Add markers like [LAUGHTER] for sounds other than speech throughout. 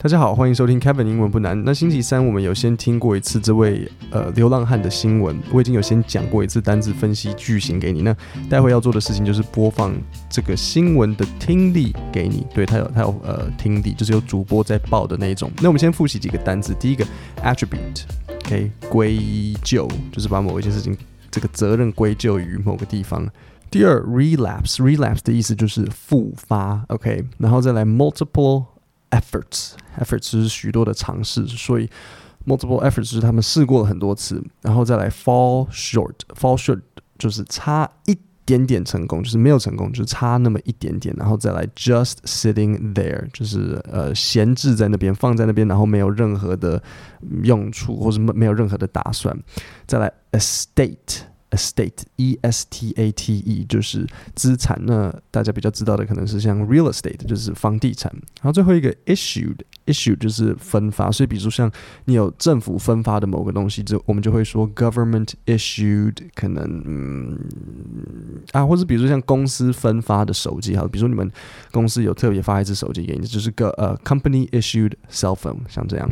大家好，欢迎收听 Kevin 英文不难。那星期三我们有先听过一次这位呃流浪汉的新闻，我已经有先讲过一次单字分析句型给你。那待会要做的事情就是播放这个新闻的听力给你。对，他有他有呃听力，就是有主播在报的那一种。那我们先复习几个单字。第一个 attribute，OK，、归咎就是把某一件事情这个责任归咎于某个地方。第二 relapse，relapse 的意思就是复发，OK，然后再来 multiple。Efforts，efforts 是许多的尝试，所以 multiple efforts 是他们试过了很多次，然后再来 fall short，fall short 就是差一点点成功，就是没有成功，就是差那么一点点，然后再来 just sitting there，就是呃闲置在那边，放在那边，然后没有任何的用处，或是没没有任何的打算，再来 estate。Estate, E S T A T E 就是资产，那大家比较知道的可能是像 real estate，就是房地产。然后最后一个 issued issued 就是分发，所以比如像你有政府分发的某个东西，就我们就会说 government issued，可能嗯啊，或者比如说像公司分发的手机，好，比如说你们公司有特别发一只手机给你，就是个呃 company issued cell phone，像这样。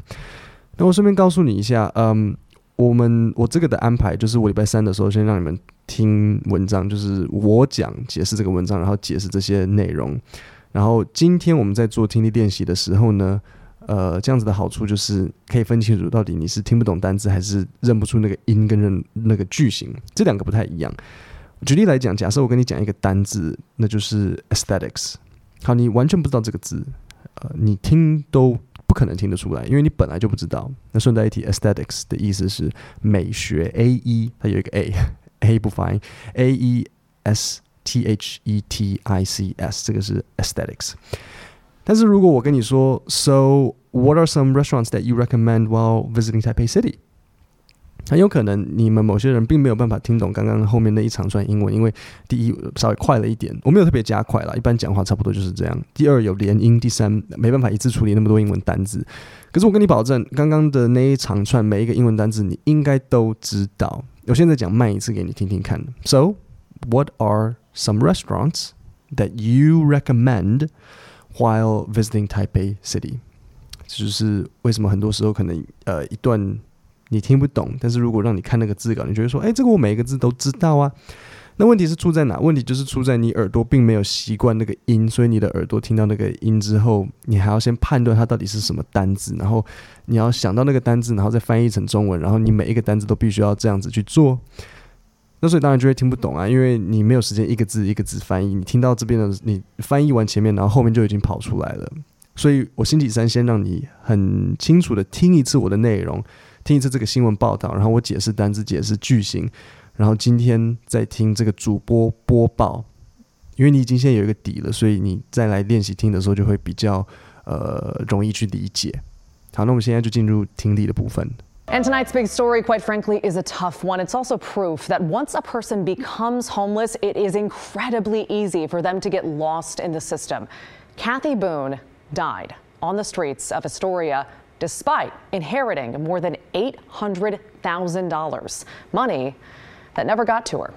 那我顺便告诉你一下，嗯。我们我这个的安排就是我礼拜三的时候先让你们听文章，就是我讲解释这个文章，然后解释这些内容。然后今天我们在做听力练习的时候呢，呃，这样子的好处就是可以分清楚到底你是听不懂单字还是认不出那个音跟认那个句型，这两个不太一样。举例来讲，假设我跟你讲一个单字，那就是 aesthetics。好，你完全不知道这个字，呃，你听都。不可能听得出来，因为你本来就不知道。那顺带一提，aesthetics 的意思是美学，A E 它有一个 A，A [LAUGHS] 不发音，A E S T H E T I C S，这个是 aesthetics。但是如果我跟你说，So what are some restaurants that you recommend while visiting Taipei City？ 很有可能你们某些人并没有办法听懂刚刚后面那一长串英文，因为第一稍微快了一点，我没有特别加快啦，一般讲话差不多就是这样。第二有连音，第三没办法一次处理那么多英文单字。可是我跟你保证，刚刚的那一长串每一个英文单字你应该都知道。我现在讲慢一次给你听听看。So, what are some restaurants that you recommend while visiting Taipei City？就是为什么很多时候可能呃一段。你听不懂，但是如果让你看那个字稿，你觉得说：“哎，这个我每一个字都知道啊。”那问题是出在哪？问题就是出在你耳朵并没有习惯那个音，所以你的耳朵听到那个音之后，你还要先判断它到底是什么单字，然后你要想到那个单字，然后再翻译成中文，然后你每一个单字都必须要这样子去做。那所以当然就会听不懂啊，因为你没有时间一个字一个字翻译，你听到这边的，你翻译完前面，然后后面就已经跑出来了。所以我星期三先让你很清楚的听一次我的内容。听一次这个新闻报道，然后我解释单词，解释句型，然后今天再听这个主播播报，因为你已经现在有一个底了，所以你再来练习听的时候就会比较呃容易去理解。好，那我们现在就进入听力的部分。And tonight's big story, quite frankly, is a tough one. It's also proof that once a person becomes homeless, it is incredibly easy for them to get lost in the system. Kathy Boone died on the streets of Astoria. Despite inheriting more than eight hundred thousand dollars, money that never got to her.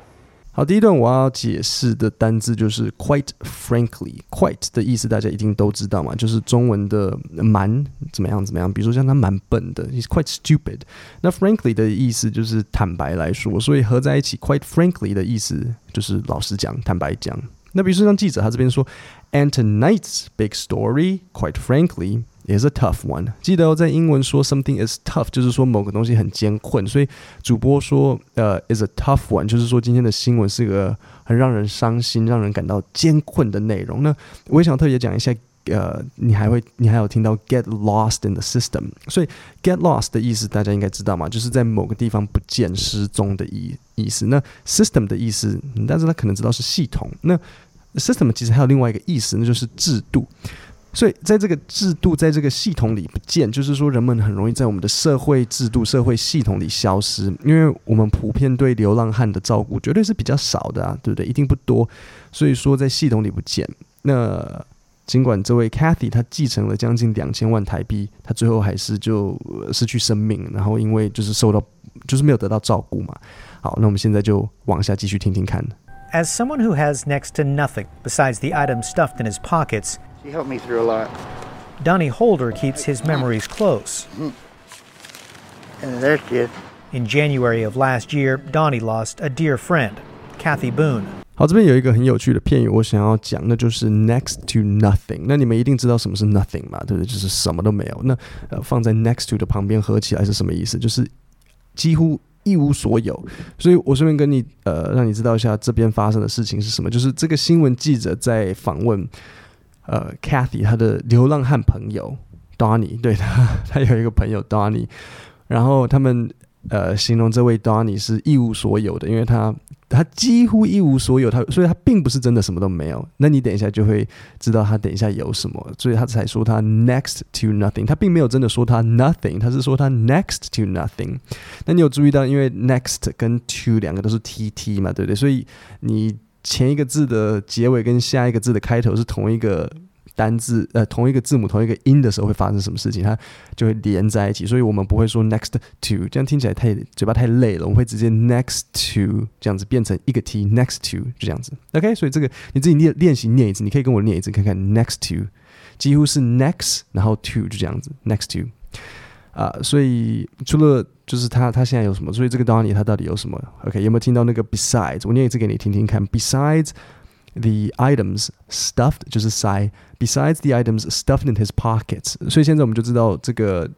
好，第一段我要解释的单字就是 quite frankly。quite 的意思大家一定都知道嘛，就是中文的蛮怎么样怎么样。比如说像他蛮笨的，he's quite stupid。那 frankly 的意思就是坦白来说，所以合在一起 quite frankly 的意思就是老实讲、坦白讲。那比如说像记者他这边说，and tonight's big story, quite frankly。 Is a tough one。记得哦，在英文说 something is tough，就是说某个东西很艰困。所以主播说，呃，is a tough one，就是说今天的新闻是个很让人伤心、让人感到艰困的内容。那我也想特别讲一下，呃，你还会，你还有听到 get lost in the system。所以 get lost 的意思大家应该知道嘛，就是在某个地方不见、失踪的意意思。那 system 的意思，但是他可能知道是系统。那 system 其实还有另外一个意思，那就是制度。所以，在这个制度，在这个系统里不见，就是说，人们很容易在我们的社会制度、社会系统里消失，因为我们普遍对流浪汉的照顾绝对是比较少的啊，对不对？一定不多。所以说，在系统里不见。那尽管这位 Kathy 她继承了将近两千万台币，她最后还是就失去生命，然后因为就是受到，就是没有得到照顾嘛。好，那我们现在就往下继续听听看。As someone who has next to nothing besides the items stuffed in his pockets. She helped me through a lot. Donnie Holder keeps his memories close. And there she is. In January of last year, Donnie lost a dear friend, Kathy Boone. 好，这边有一个很有趣的片语，我想要讲，那就是 next to nothing。那你们一定知道什么是 nothing 嘛？对不对？就是什么都没有。那呃，放在 next to 的旁边合起来是什么意思？就是几乎一无所有。所以我顺便跟你呃，让你知道一下这边发生的事情是什么。就是这个新闻记者在访问呃 Kathy 他的流浪汉朋友 Donny，[LAUGHS] 对他，他有一个朋友 Donny，然后他们呃形容这位 Donny 是一无所有的，因为他。他几乎一无所有，他所以他并不是真的什么都没有。那你等一下就会知道他等一下有什么，所以他才说他 next to nothing。他并没有真的说他 nothing，他是说他 next to nothing。那你有注意到，因为 next 跟 to 两个都是 tt 嘛，对不对？所以你前一个字的结尾跟下一个字的开头是同一个。单字呃，同一个字母同一个音的时候会发生什么事情？它就会连在一起，所以我们不会说 next to，这样听起来太嘴巴太累了。我们会直接 next to 这样子变成一个 t，next to 就这样子。OK，所以这个你自己练练习念一次，你可以跟我念一次看看。next to 几乎是 next，然后 to 就这样子，next to 啊、所以除了就是他他现在有什么？所以这个 Donny 他到底有什么？OK，有没有听到那个 besides？我念一次给你听听看。Besides the items stuffed 就是塞。Besides the items stuffed in his pockets，所以现在我们就知道这个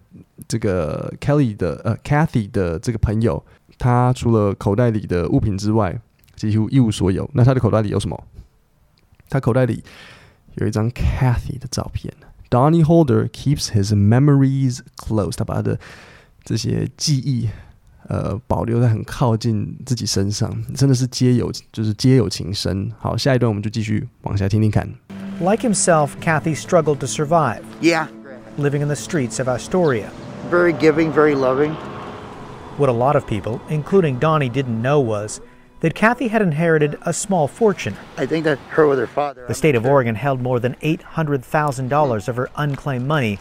这个 Kelly 的呃 Kathy 的这个朋友，他除了口袋里的物品之外，几乎一无所有。那他的口袋里有什么？他口袋里有一张 Kathy 的照片。Donnie Holder keeps his memories close，他把他的这些记忆呃保留在很靠近自己身上，真的是皆有就是皆有情深。好，下一段我们就继续往下听听看。Like himself, Kathy struggled to survive. Yeah. Living in the streets of Astoria. Very giving, very loving. What a lot of people, including Donnie, didn't know was that Kathy had inherited a small fortune. I think that her with her father. The state of Oregon held more than $800,000 of her unclaimed money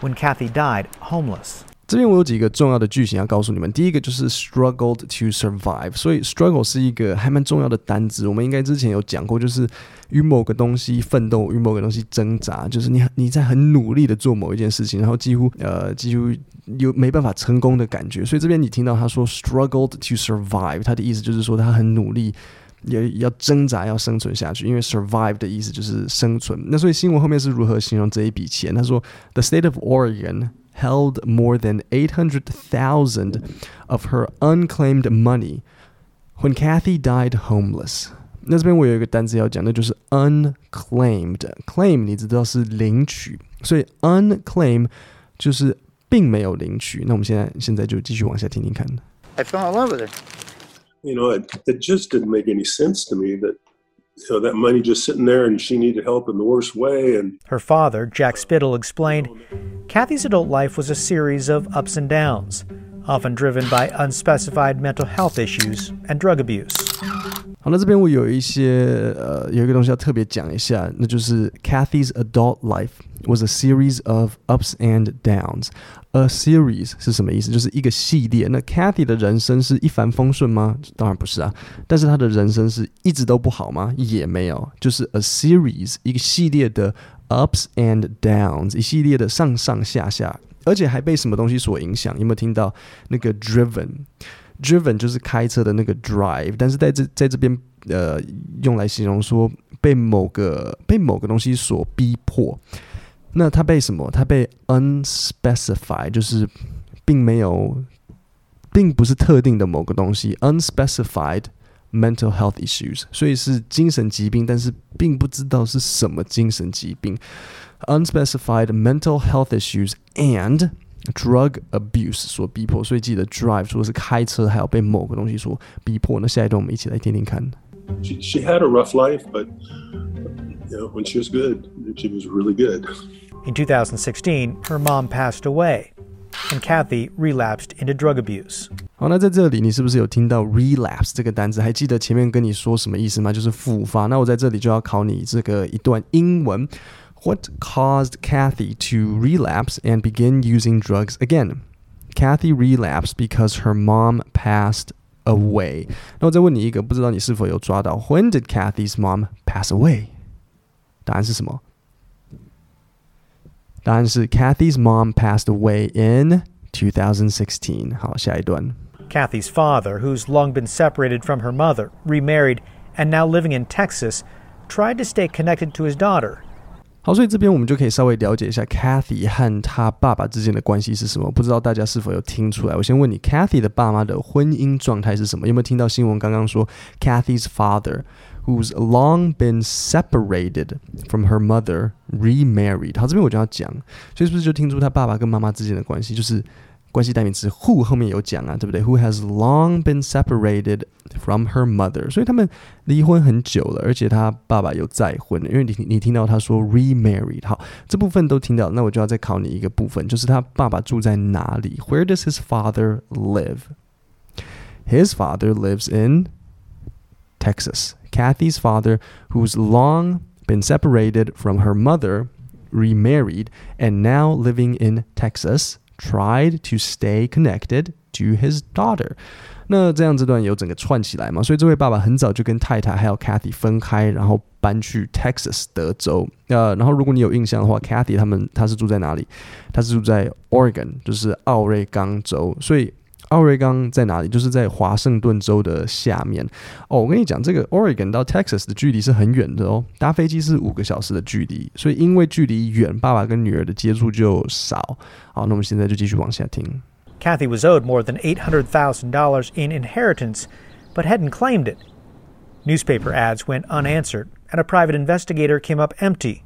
when Kathy died homeless. 这边我有几个重要的句型要告诉你们。第一个就是 struggled to survive，所以 struggle 是一个还蛮重要的单字。我们应该之前有讲过，就是与某个东西奋斗，与某个东西挣扎，就是你你在很努力的做某一件事情，然后几乎呃几乎有没办法成功的感觉。所以这边你听到他说 struggled to survive，他的意思就是说他很努力，也要挣扎要生存下去。因为 survive 的意思就是生存。那所以新闻后面是如何形容这一笔钱？他说 the state of Oregon。held more than 800,000 of her unclaimed money when Kathy died homeless. 那这边我有一个单词要讲，那就是 unclaimed。claim 你知道是领取，所以 unclaim 就是并没有领取。那我们现在现在就继续往下听听看。I fell in love with her. You know, it, it just didn't make any sense to me that you know, that money just sitting there and she needed help in the worst way. And her father, Jack Spittle, explained Kathy's adult life was a series of ups and downs, often driven by unspecified mental health issues and drug abuse. 好，那这边我有一些呃，有一个东西要特别讲一下，那就是 Kathy's adult life was a series of ups and downs. A series 是什么意思？就是一个系列。那 Kathy 的人生是一帆风顺吗？当然不是啊。但是她的人生是一直都不好吗？也没有。就是 a series 一个系列的 ups and downs，一系列的上上下下，而且还被什么东西所影响？有没有听到那个 driven？driven 就是开车的那个 drive，但是在这在这边呃用来形容说被某个被某个东西所逼迫。那他被什么？他被 unspecified，就是并没有，并不是特定的某个东西。unspecified mental health issues，所以是精神疾病，但是并不知道是什么精神疾病。unspecified mental health issues and drug abuse 所逼迫，所以记得 drive 说是开车，还有被某个东西所逼迫。那下一段我们一起来听听看。She she had a rough life, but you know when she was good, she was really good. In 2016, her mom passed away, and Kathy relapsed into drug abuse. 好，那在这里你是不是有听到 relapse 这个单词？还记得前面跟你说什么意思吗？就是复发。那我在这里就要考你这个一段英文。What caused Kathy to relapse and begin using drugs again? Kathy relapsed because her mom passed away. 那我再问你一个，不知道你是否有抓到？When did Kathy's mom pass away？ 答案是什么？ 答案是 Kathy's mom passed away in 2016。好，下一段。Kathy's father, who's long been separated from her mother, remarried, and now living in Texas, tried to stay connected to his daughter. 好，所以这边我们就可以稍微了解一下 Kathy 和他爸爸之间的关系是什么。不知道大家是否有听出来？我先问你，Kathy 的爸妈的婚姻状态是什么？有没有听到新闻刚刚说 Kathy's father, who's long been separated from her mother, remarried？好，这边我就要讲，所以是不是就听出他爸爸跟妈妈之间的关系就是？关系代名词 who 后面有讲啊，对不对？Who has long been separated from her mother？所以他们离婚很久了，而且他爸爸有再婚，因为你你听到他说 remarried，好，这部分都听到，那我就要再考你一个部分，就是他爸爸住在哪里？Where does his father live? His father lives in Texas. Kathy's father, who's long been separated from her mother, remarried, and now living in Texas. Tried to stay connected to his daughter。那这样这段有整个串起来嘛？所以这位爸爸很早就跟太太还有 Kathy 分开，然后搬去 Texas 德州。呃，然后如果你有印象的话，Kathy 他们他是住在哪里？他是住在 Oregon，就是奥瑞冈州。所以 奥瑞冈在哪里？就是在华盛顿州的下面哦。我跟你讲，这个 Oregon 到 Texas 的距离是很远的哦，搭飞机是五个小时的距离。所以因为距离远，爸爸跟女儿的接触就少。好，那我们现在就继续往下听。Kathy was owed more than $800,000 in inheritance, but hadn't claimed it. Newspaper ads went unanswered, and a private investigator came up empty.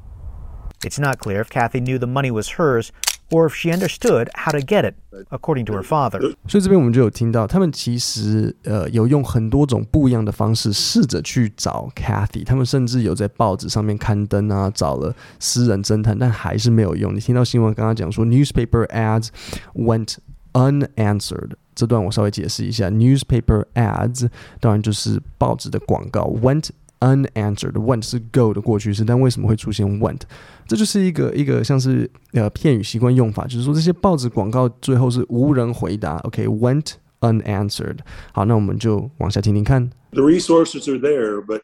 It's not clear if Kathy knew the money was hers or if she understood how to get it, according to her father. 所以这边我们就有听到，他们其实呃有用很多种不一样的方式试着去找 Kathy，他们甚至有在报纸上面刊登啊，找了私人侦探，但还是没有用。你听到新闻刚刚讲说，newspaper ads went unanswered，这段我稍微解释一下，newspaper ads 当然就是报纸的广告，went unanswered went 是 go 的过去式，但为什么会出现 went？这就是一个一个像是呃片语习惯用法，就是说这些报纸广告最后是无人回答。OK，went、okay, unanswered。好，那我们就往下听听看。The resources are there, but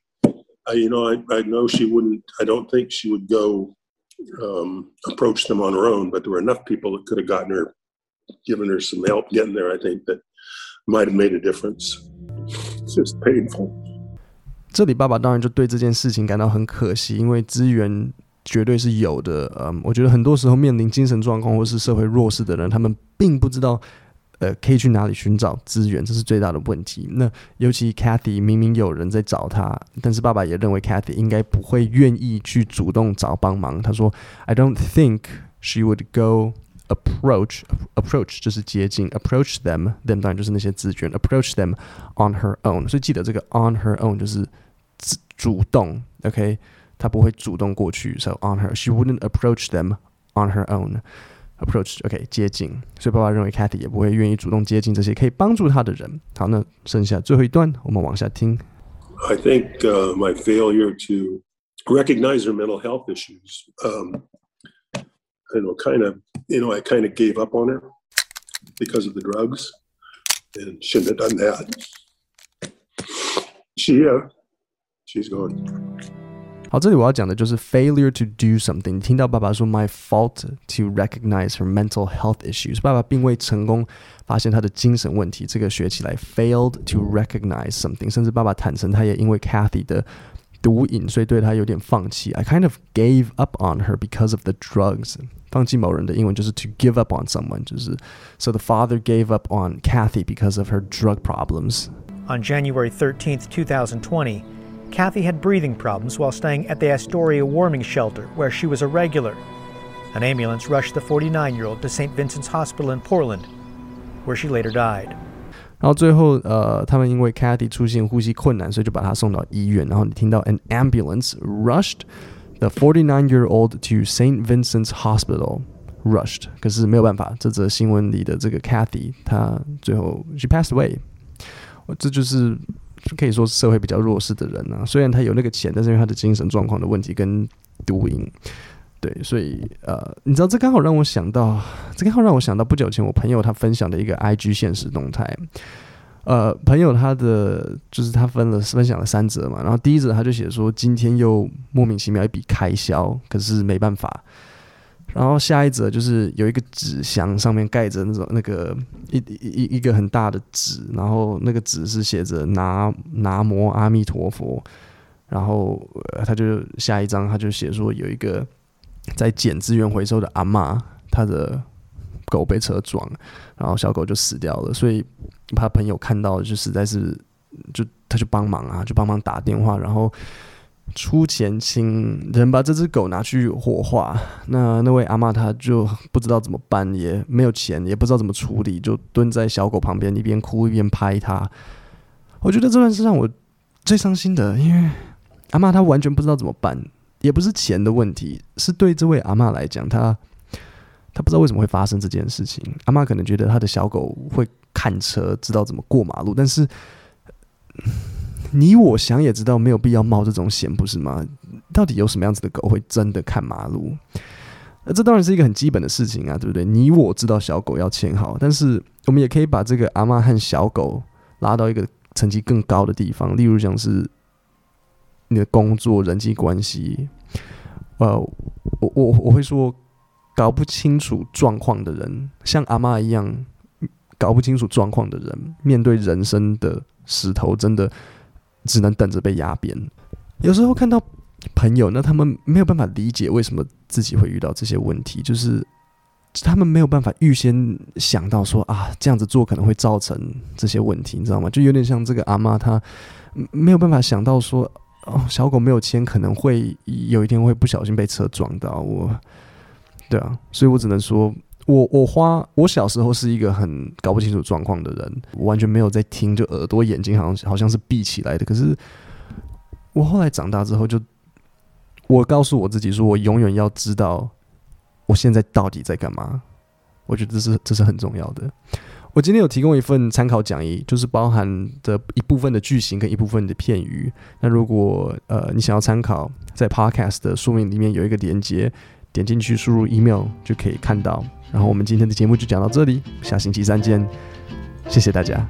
I, you know, I I know she wouldn't. I don't think she would go um, approach them on her own. But there were enough people that could have gotten her, given her some help getting there. I think that might have made a difference. It's just painful. 这里爸爸当然就对这件事情感到很可惜，因为资源绝对是有的。嗯，我觉得很多时候面临精神状况或是社会弱势的人，他们并不知道，呃，可以去哪里寻找资源，这是最大的问题。那尤其 Kathy 明明有人在找他，但是爸爸也认为 Kathy 应该不会愿意去主动找帮忙。他说：“I don't think she would go。” approach approach 就是接近，approach them them 当然就是那些资源，approach them on her own。所以记得这个 on her own 就是主动，OK，她不会主动过去，so on her she wouldn't approach them on her own。approach OK 接近，所以爸爸认为 Kathy 也不会愿意主动接近这些可以帮助她的人。好，那剩下最后一段我们往下听。I think、uh, my failure to recognize her mental health issues, um, you know, kind of you know, I kind of gave up on her because of the drugs and shouldn't have done that. She, uh, she's gone. 好，这里我要讲的就是 failure to do something。你听到爸爸说 my fault to recognize her mental health issues，爸爸并未成功发现他的精神问题。这个学起来 failed to recognize something，甚至爸爸坦诚他也因为 Kathy 的毒瘾，所以对他有点放弃。I kind of gave up on her because of the drugs。放弃某人的英文就是 to give up on someone，就是 so the father gave up on Kathy because of her drug problems. On January 13th, 2020, Kathy had breathing problems while staying at the Astoria warming shelter where she was a regular. An ambulance rushed the 49-year-old to St. Vincent's Hospital in Portland, where she later died. 然后最后，呃，他们因为 Kathy 出现呼吸困难，所以就把她送到医院。然后你听到 an ambulance rushed The forty-nine-year-old to Saint Vincent's Hospital rushed，可是没有办法，这则新闻里的这个 Kathy，她最后 she passed away。这就是 可以说是社会比较弱势的人啊。虽然他有那个钱，但是因为他的精神状况的问题跟毒瘾，对，所以呃，你知道这刚好让我想到，这刚好让我想到不久前我朋友他分享的一个 IG 现实动态。呃，朋友他的就是他分了分享了三折嘛，然后第一折他就写说今天又莫名其妙一笔开销，可是没办法，然后下一则就是有一个纸箱，上面盖着那种那个一一一一个很大的纸，然后那个纸是写着拿拿摩阿弥陀佛。然后他就下一张，他就写说有一个在捡资源回收的阿嬷，他的狗被车撞，然后小狗就死掉了。所以他朋友看到就实在是就他就帮忙啊，就帮忙打电话，然后。出钱请人把这只狗拿去火化，那那位阿嬷她就不知道怎么办，也没有钱，也不知道怎么处理，就蹲在小狗旁边，一边哭一边拍它。我觉得这段是让我最伤心的，因为阿嬷她完全不知道怎么办，也不是钱的问题，是对这位阿嬷来讲，她她不知道为什么会发生这件事情。阿嬷可能觉得她的小狗会看车，知道怎么过马路，但是。你我想也知道，没有必要冒这种险，不是吗？到底有什么样子的狗会真的看马路？那这当然是一个很基本的事情啊，对不对？你我知道小狗要牵好，但是我们也可以把这个阿嬷和小狗拉到一个层级更高的地方，例如像是你的工作、人际关系。呃，我我我会说，搞不清楚状况的人，像阿嬷一样搞不清楚状况的人，面对人生的石头，真的。只能等着被压扁。有时候看到朋友，那他们没有办法理解为什么自己会遇到这些问题，就是他们没有办法预先想到说啊，这样子做可能会造成这些问题，你知道吗？就有点像这个阿妈，她没有办法想到说，哦，小狗没有牵，可能会有一天会不小心被车撞到我。对啊，所以我只能说。我我花我小时候是一个很搞不清楚状况的人，我完全没有在听，就耳朵眼睛好像好像是闭起来的。可是我后来长大之后就，我告诉我自己说，我永远要知道我现在到底在干嘛。我觉得这是这是很重要的。我今天有提供一份参考讲义，就是包含的一部分的句型跟一部分的片语。那如果呃你想要参考，在 Podcast 的说明里面有一个连接。点进去输入 email 就可以看到，然后我们今天的节目就讲到这里，下星期三见，谢谢大家。